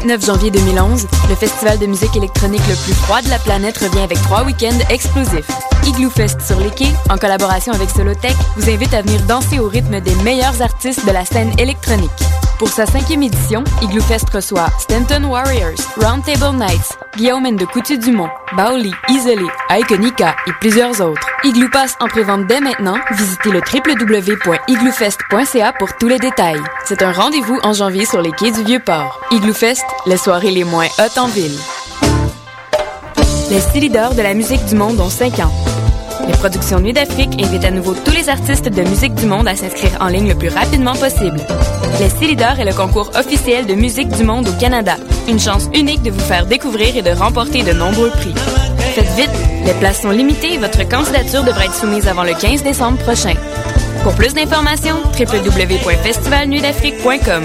29 janvier 2011, le festival de musique électronique le plus froid de la planète revient avec trois week-ends explosifs. Igloo Fest sur les quais, en collaboration avec Solotech, vous invite à venir danser au rythme des meilleurs artistes de la scène électronique. Pour sa cinquième édition, Igloo Fest reçoit Stanton Warriors, Roundtable Nights, Guillaume de Coutu-Dumont, Baoli, Isolé, Iconica et plusieurs autres. Igloo passe en prévente dès maintenant. Visitez le www.igloofest.ca pour tous les détails. C'est un rendez-vous en janvier sur les quais du Vieux-Port. Igloo Fest, les soirées les moins hautes en ville. Les style de la musique du monde ont 5 ans. Les productions Nuit d'Afrique invitent à nouveau tous les artistes de musique du monde à s'inscrire en ligne le plus rapidement possible. Les Célidors est le concours officiel de musique du monde au Canada. Une chance unique de vous faire découvrir et de remporter de nombreux prix. Faites vite, les places sont limitées et votre candidature devrait être soumise avant le 15 décembre prochain. Pour plus d'informations, www.festivalnuitdafrique.com.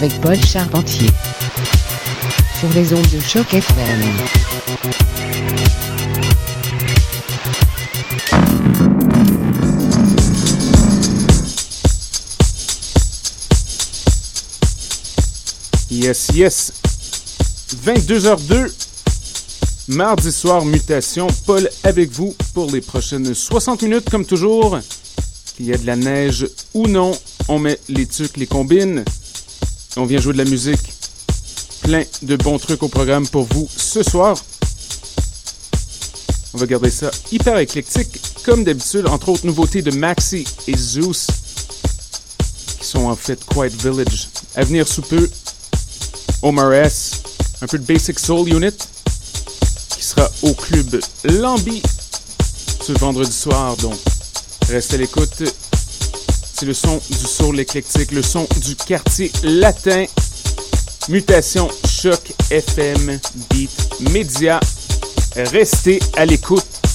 avec Paul Charpentier. Sur les ondes de choc FM. Yes, yes. 22h02. Mardi soir, mutation. Paul avec vous pour les prochaines 60 minutes, comme toujours. Qu'il y a de la neige ou non, on met les trucs, les combines. On vient jouer de la musique. Plein de bons trucs au programme pour vous ce soir. On va garder ça hyper éclectique, comme d'habitude, entre autres nouveautés de Maxi et Zeus, qui sont en fait Quiet Village. À venir sous peu, Omar S, un peu de Basic Soul Unit, qui sera au club Lambi ce vendredi soir, donc restez à l'écoute. C'est le son du soul éclectique, le son du quartier latin. Mutation Choc FM Beat Média. Restez à l'écoute.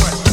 what?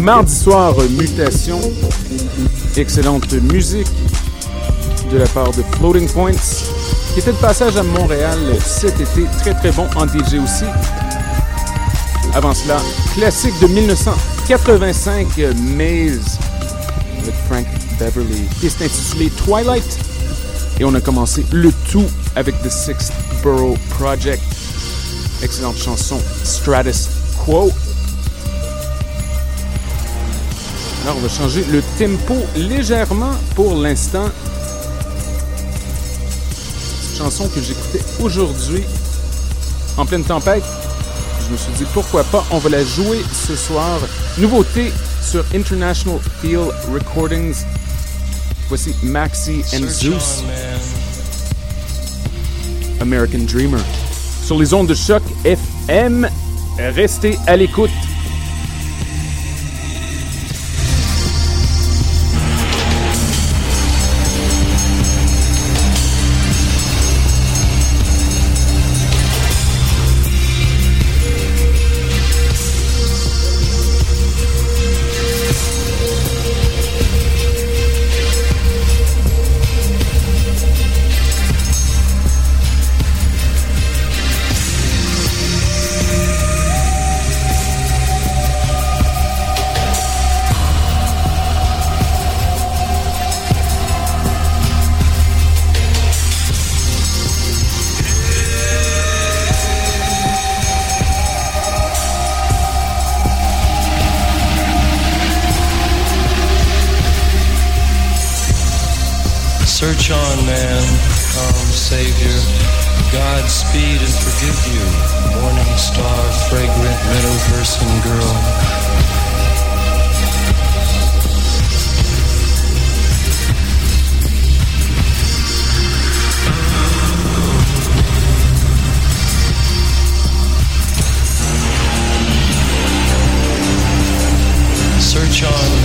Mardi soir, mutation. Excellente musique de la part de Floating Points, qui était de passage à Montréal cet été. Très très bon en DJ aussi. Avant cela, classique de 1985, Maze, avec Frank Beverly, piste intitulée Twilight. Et on a commencé le tout avec The Sixth Borough Project. Excellente chanson, Stratus Quo. Alors, on va changer le tempo légèrement pour l'instant. Cette chanson que j'écoutais aujourd'hui en pleine tempête. Je me suis dit pourquoi pas, on va la jouer ce soir. Nouveauté sur International Feel Recordings. Voici Maxi and Zeus. American Dreamer. Sur les ondes de choc FM, restez à l'écoute. On, man, come, Savior. Godspeed and forgive you, morning star, fragrant meadow person girl. Search on,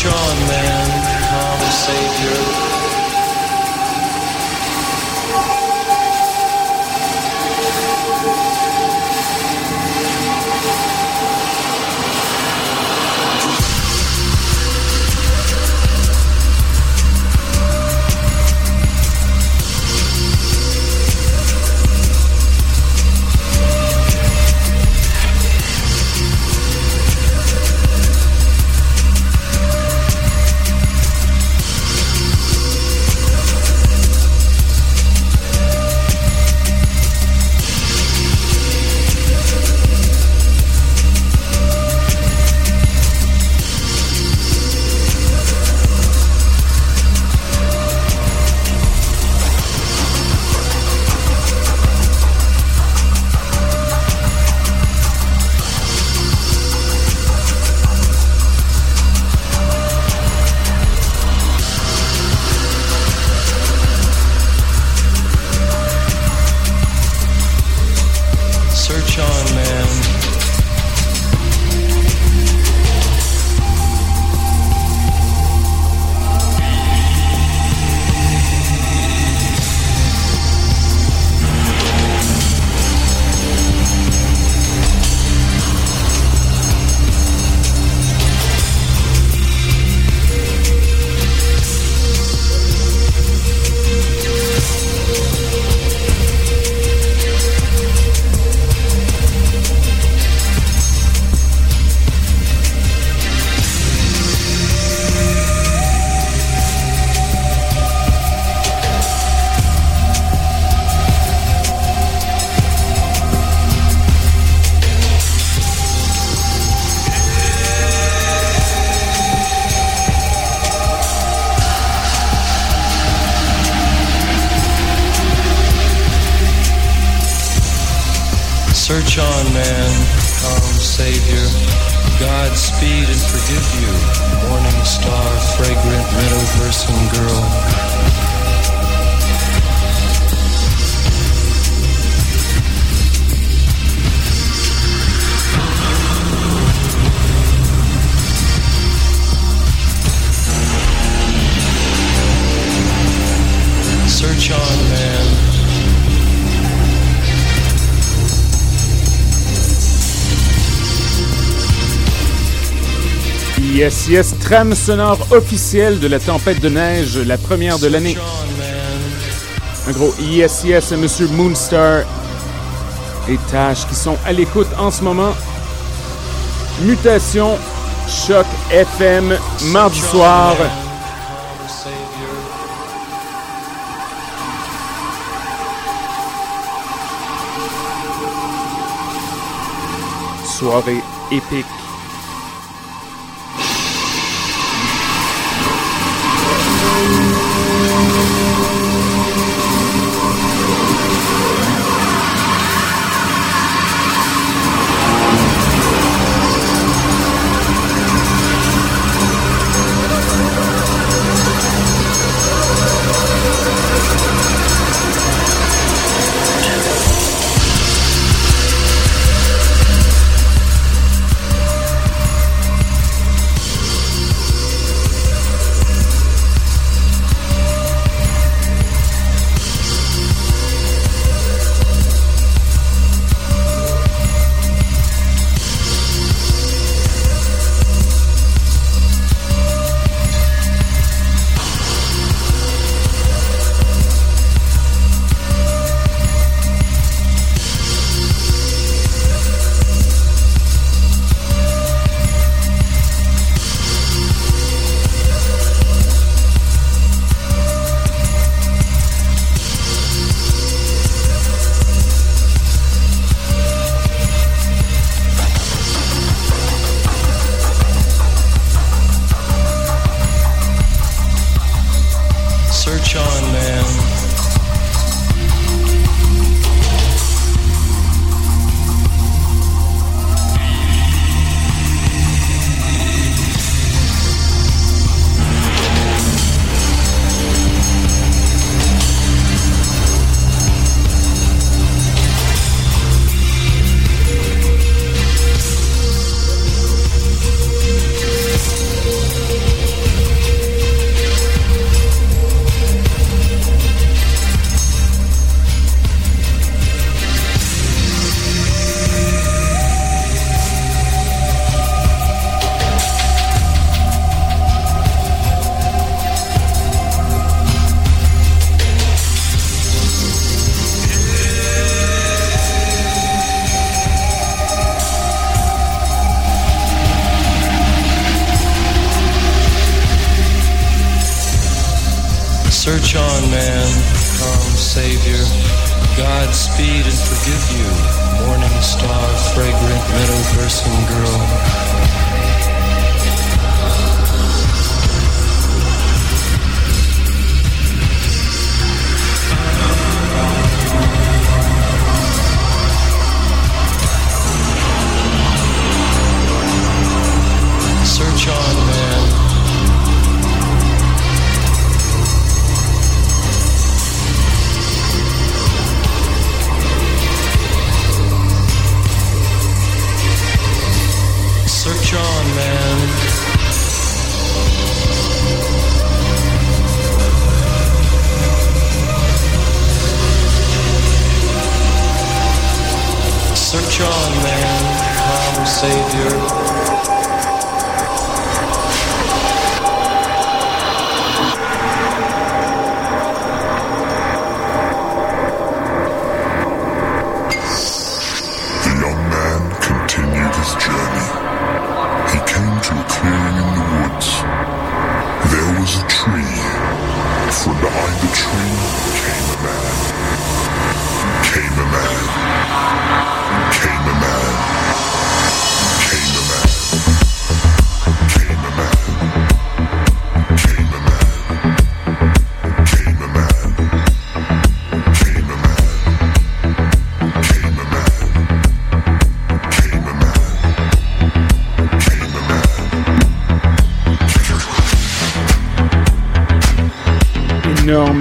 joy, man, come save your Yes, trame sonore officielle de la tempête de neige, la première de l'année. Un gros yes, yes à Monsieur Moonstar et Tash qui sont à l'écoute en ce moment. Mutation, Choc FM, mardi soir. Soirée épique.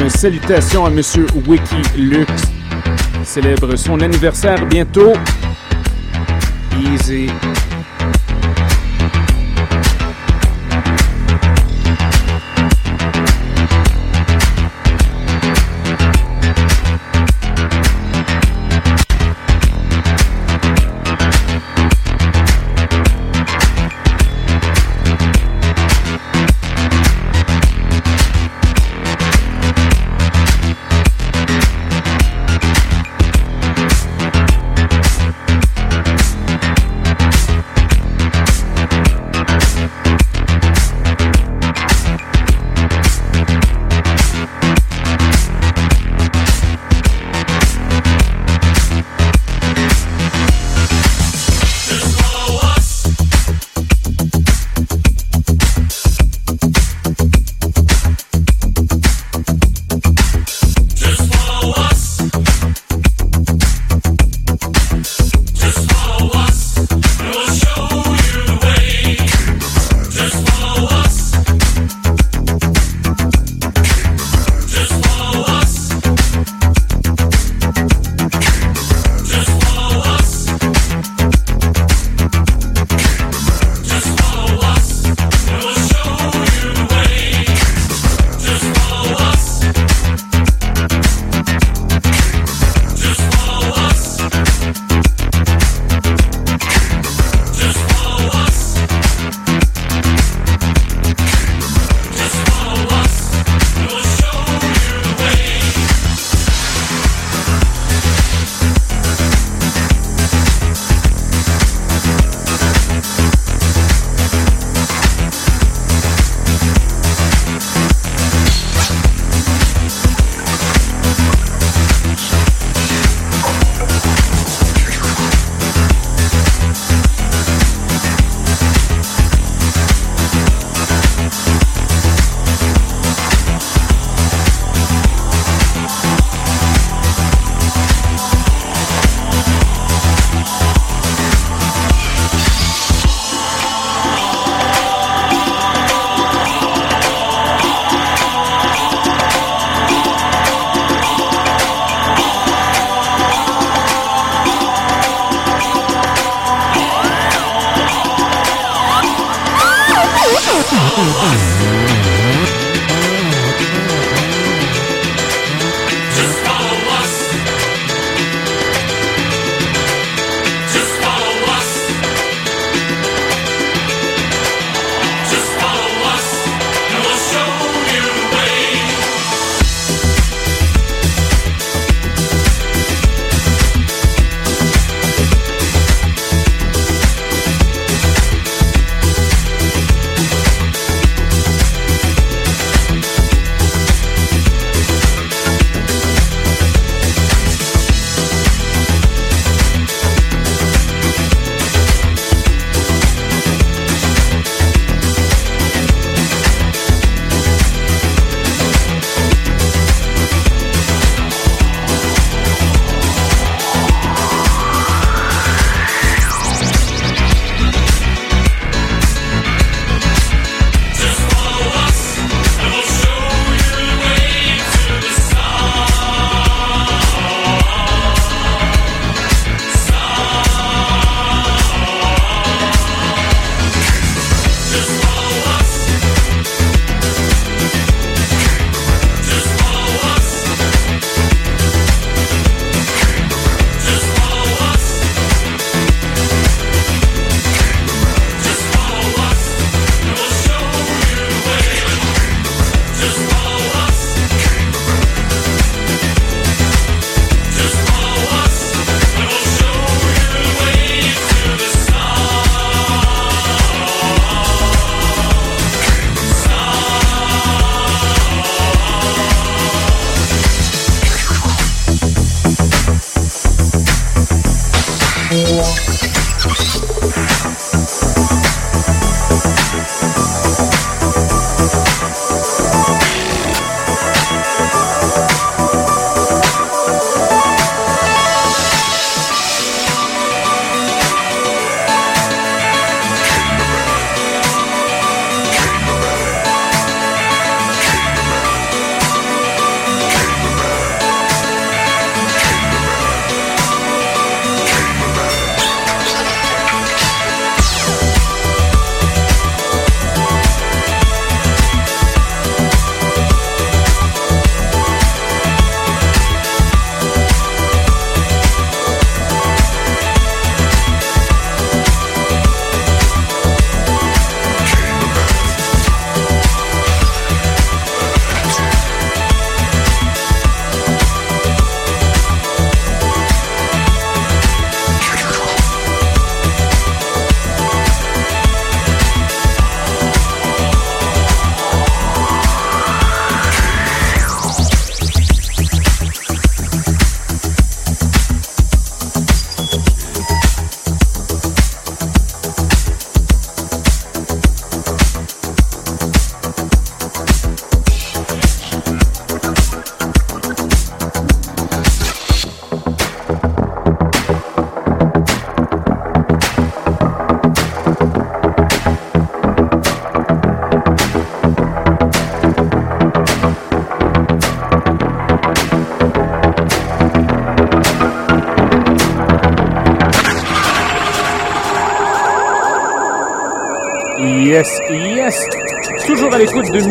Salutations à Monsieur Wikilux. Célèbre son anniversaire bientôt. Easy.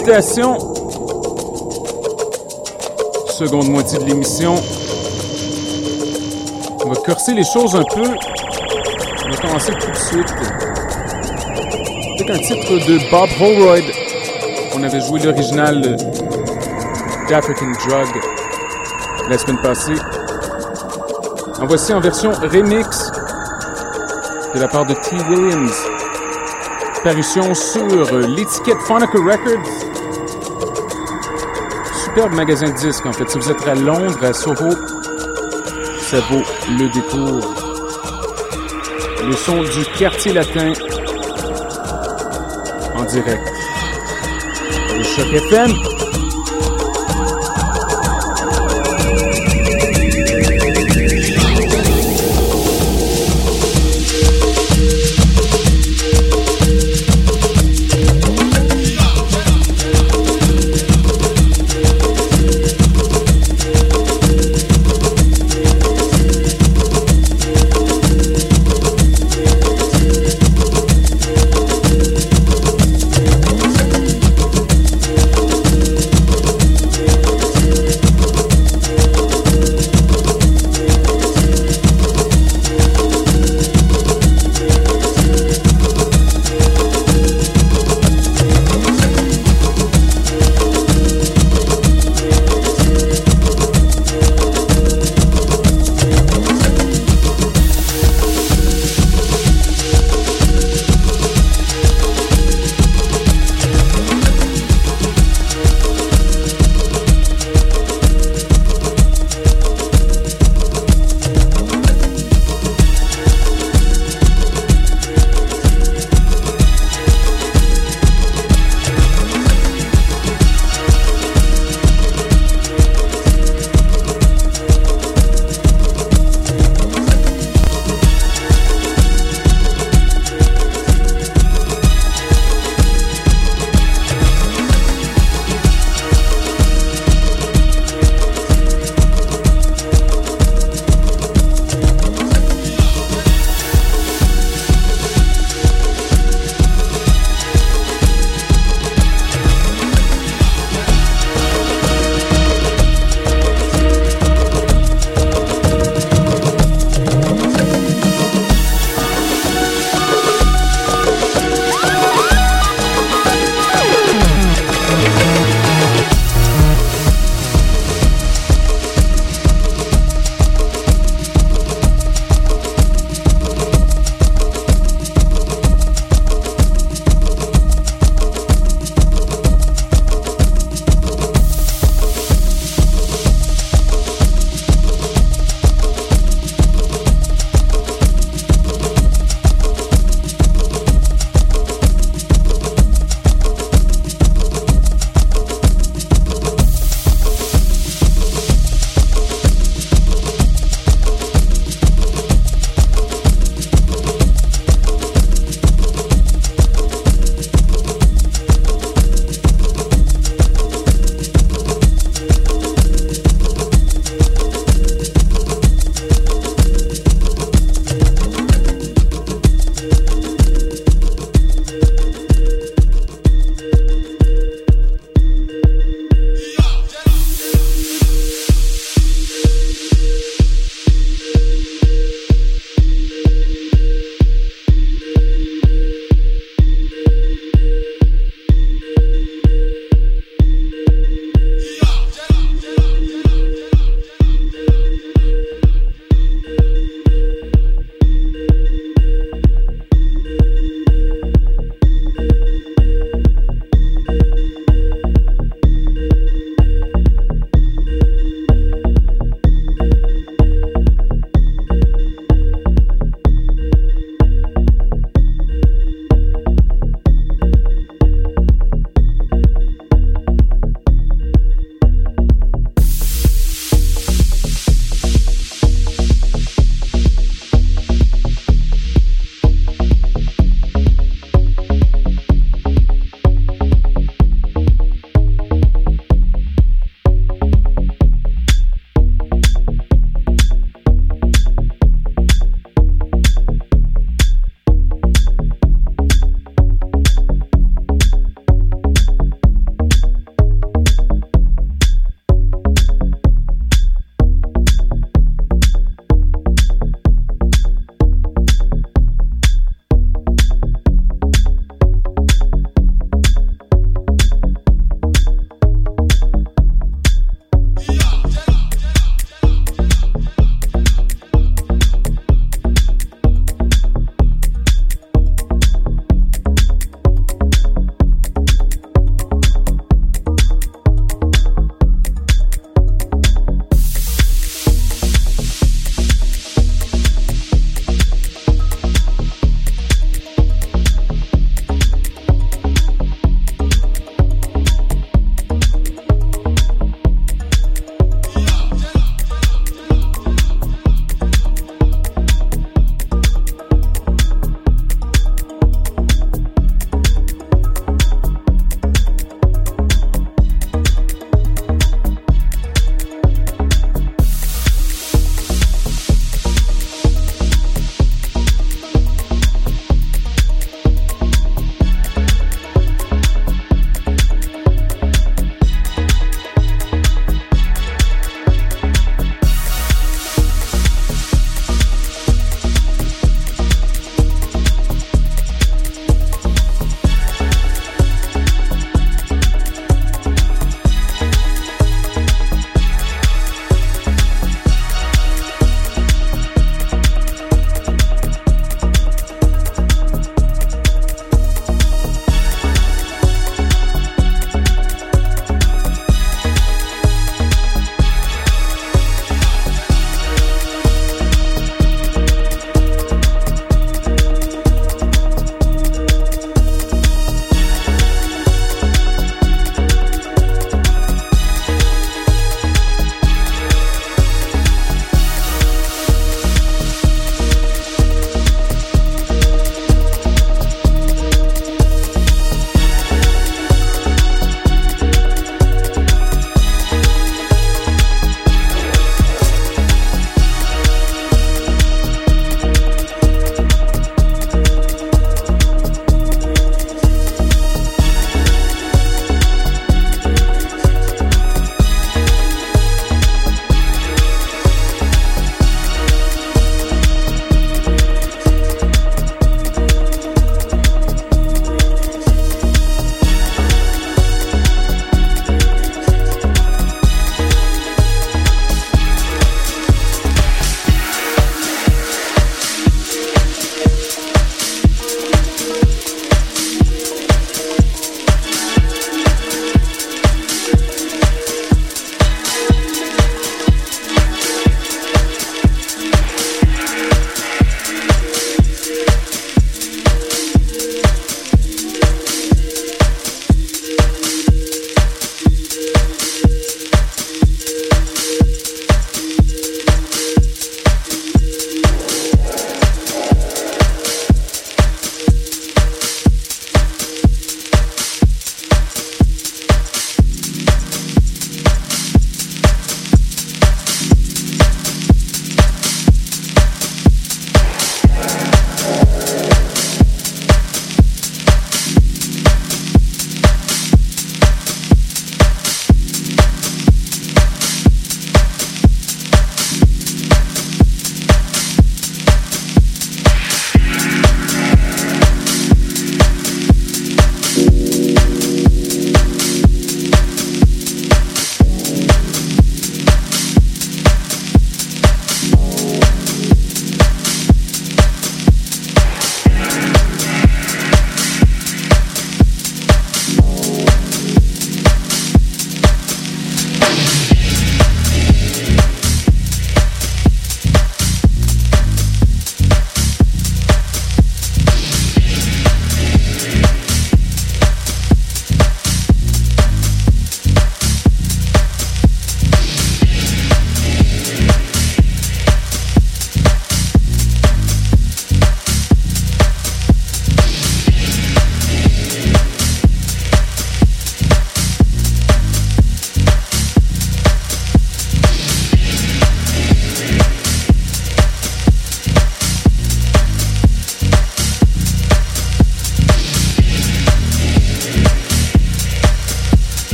Mutation. Seconde moitié de l'émission. On va corser les choses un peu. On va commencer tout de suite. Avec un titre de Bob Holroyd. On avait joué l'original d'African Drug la semaine passée. En voici en version remix de la part de T. Williams parution sur l'étiquette Phonica Records. Superbe magasin de disques, en fait. Si vous êtes à Londres, à Soho, ça vaut le détour. Le son du quartier latin en direct. Le Choc FM.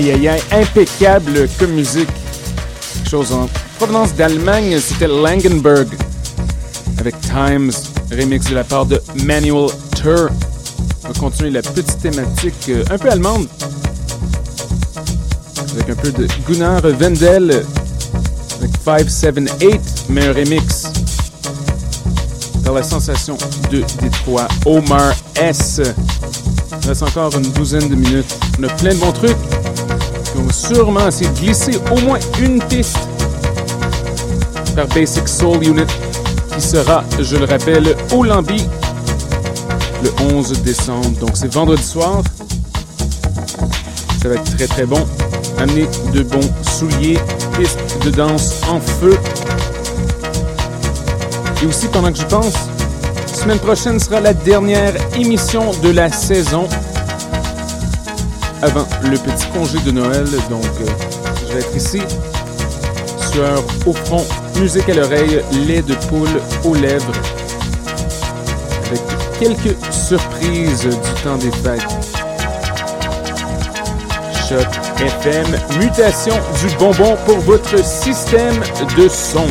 Aïe aïe aïe, impeccable comme musique. Chose en provenance d'Allemagne, c'était Langenberg avec Times, remix de la part de Manuel Tur. On va continuer la petite thématique euh, un peu allemande avec un peu de Gunnar Wendel avec 578, mais un remix par la sensation de Détroit, Omar S. Il reste encore une douzaine de minutes. On a plein de bons trucs. On va sûrement essayer de glisser au moins une piste par Basic Soul Unit qui sera, je le rappelle, au Lambi le 11 décembre. Donc c'est vendredi soir. Ça va être très très bon. Amenez de bons souliers, piste de danse en feu. Et aussi, pendant que je pense, semaine prochaine sera la dernière émission de la saison avant le petit congé de Noël. Donc, euh, je vais être ici, sueur au front, musique à l'oreille, lait de poule aux lèvres, avec quelques surprises du temps des fêtes. Choc FM, mutation du bonbon pour votre système de son.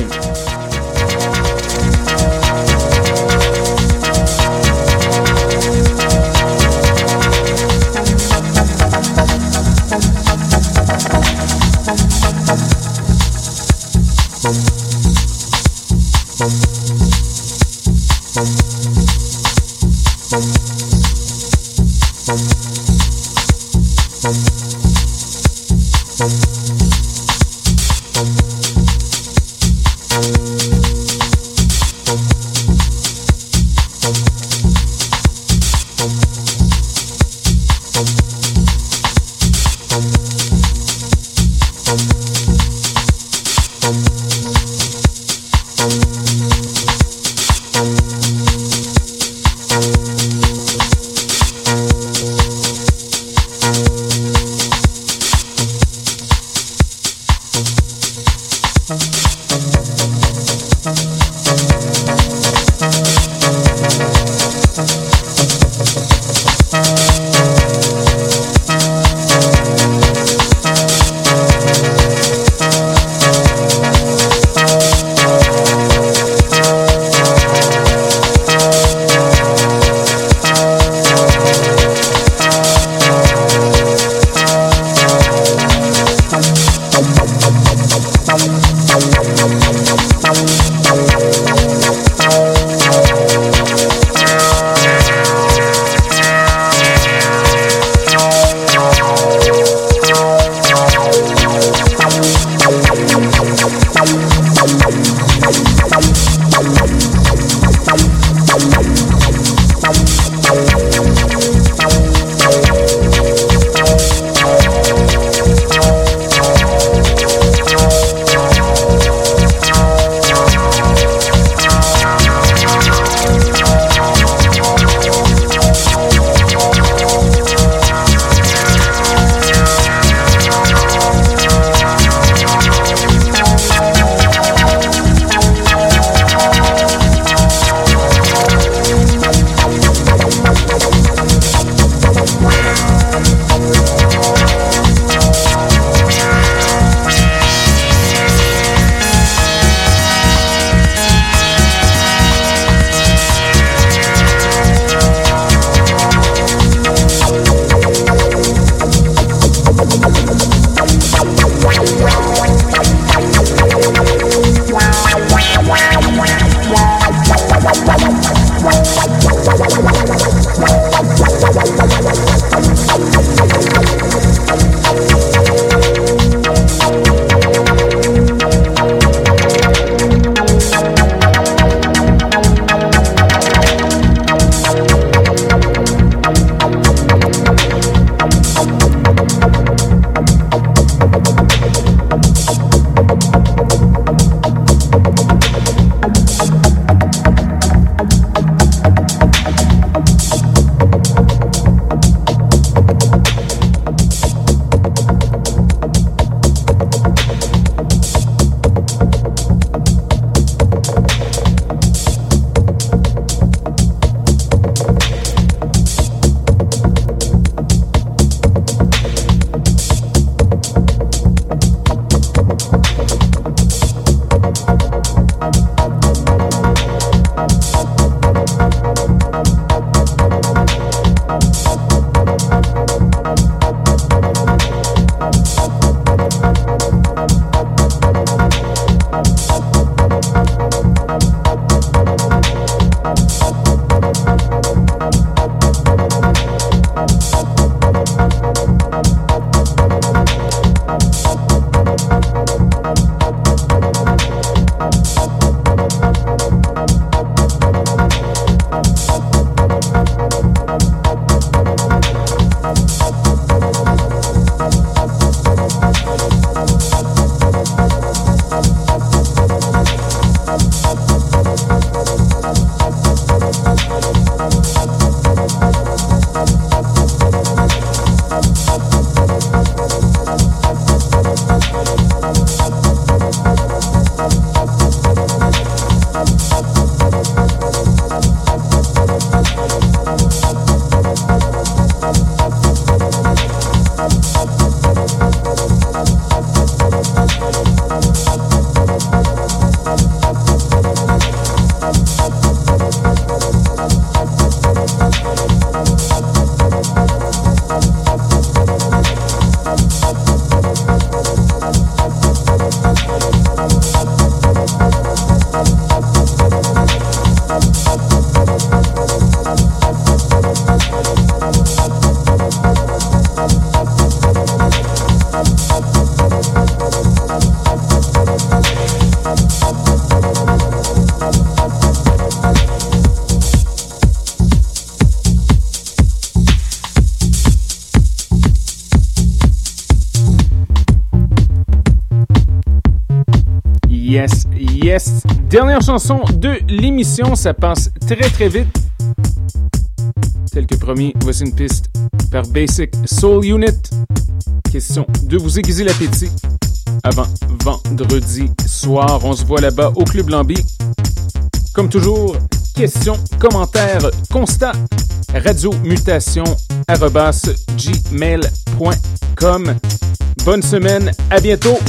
Dernière chanson de l'émission, ça passe très très vite. Tel que promis, voici une piste par Basic Soul Unit. Question de vous aiguiser l'appétit avant vendredi soir. On se voit là-bas au Club Lambi. Comme toujours, questions, commentaires, constats, radiomutation, gmail.com. Bonne semaine, à bientôt!